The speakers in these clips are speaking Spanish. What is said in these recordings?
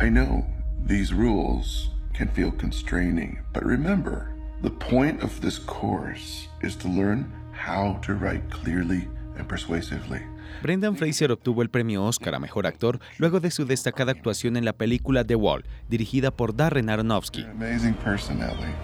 I know these rules can feel constraining, but remember, the point of this course is to learn how to write clearly and persuasively. Brendan Fraser obtuvo el premio Oscar a Mejor Actor luego de su destacada actuación en la película The Wall, dirigida por Darren Aronofsky. Amazing person, Ellie.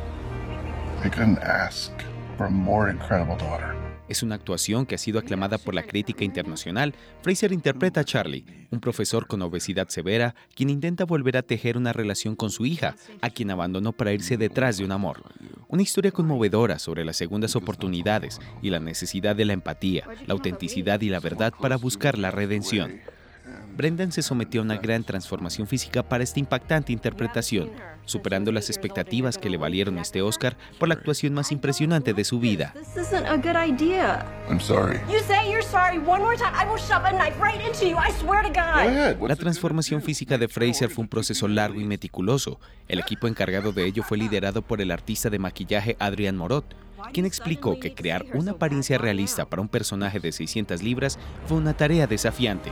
I couldn't ask for a more incredible daughter. Es una actuación que ha sido aclamada por la crítica internacional. Fraser interpreta a Charlie, un profesor con obesidad severa, quien intenta volver a tejer una relación con su hija, a quien abandonó para irse detrás de un amor. Una historia conmovedora sobre las segundas oportunidades y la necesidad de la empatía, la autenticidad y la verdad para buscar la redención. Brendan se sometió a una gran transformación física para esta impactante interpretación, superando las expectativas que le valieron este Oscar por la actuación más impresionante de su vida. La transformación física de Fraser fue un proceso largo y meticuloso. El equipo encargado de ello fue liderado por el artista de maquillaje Adrian Morot, quien explicó que crear una apariencia realista para un personaje de 600 libras fue una tarea desafiante.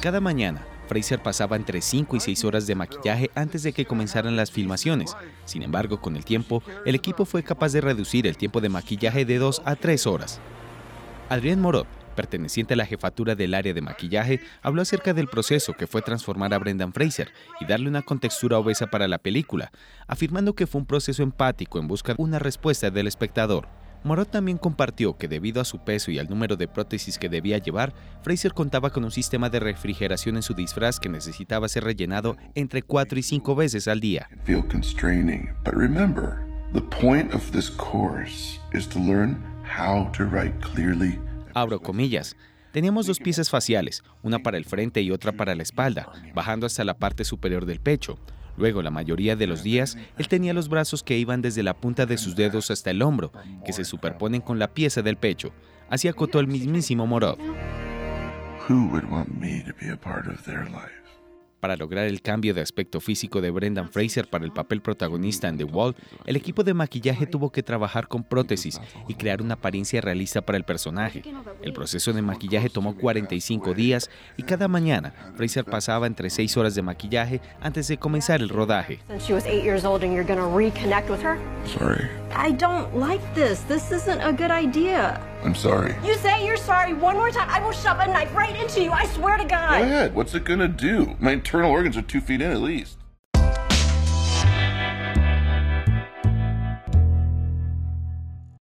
Cada mañana, Fraser pasaba entre 5 y 6 horas de maquillaje antes de que comenzaran las filmaciones. Sin embargo, con el tiempo, el equipo fue capaz de reducir el tiempo de maquillaje de 2 a 3 horas. Adrián Morot, perteneciente a la jefatura del área de maquillaje, habló acerca del proceso que fue transformar a Brendan Fraser y darle una contextura obesa para la película, afirmando que fue un proceso empático en busca de una respuesta del espectador. Morot también compartió que debido a su peso y al número de prótesis que debía llevar, Fraser contaba con un sistema de refrigeración en su disfraz que necesitaba ser rellenado entre 4 y 5 veces al día. The point of this course is to learn how to write clearly. Abro comillas. Teníamos dos piezas faciales, una para el frente y otra para la espalda, bajando hasta la parte superior del pecho. Luego, la mayoría de los días, él tenía los brazos que iban desde la punta de sus dedos hasta el hombro, que se superponen con la pieza del pecho. Así acotó el mismísimo Morov. Para lograr el cambio de aspecto físico de Brendan Fraser para el papel protagonista en The Wall, el equipo de maquillaje tuvo que trabajar con prótesis y crear una apariencia realista para el personaje. El proceso de maquillaje tomó 45 días y cada mañana Fraser pasaba entre 6 horas de maquillaje antes de comenzar el rodaje. Sorry. I don't like this. This isn't a good idea. I'm sorry. You say you're sorry one more time, I will shove a knife right into you. I swear to God. Go ahead. What's it gonna do? My internal organs are two feet in at least.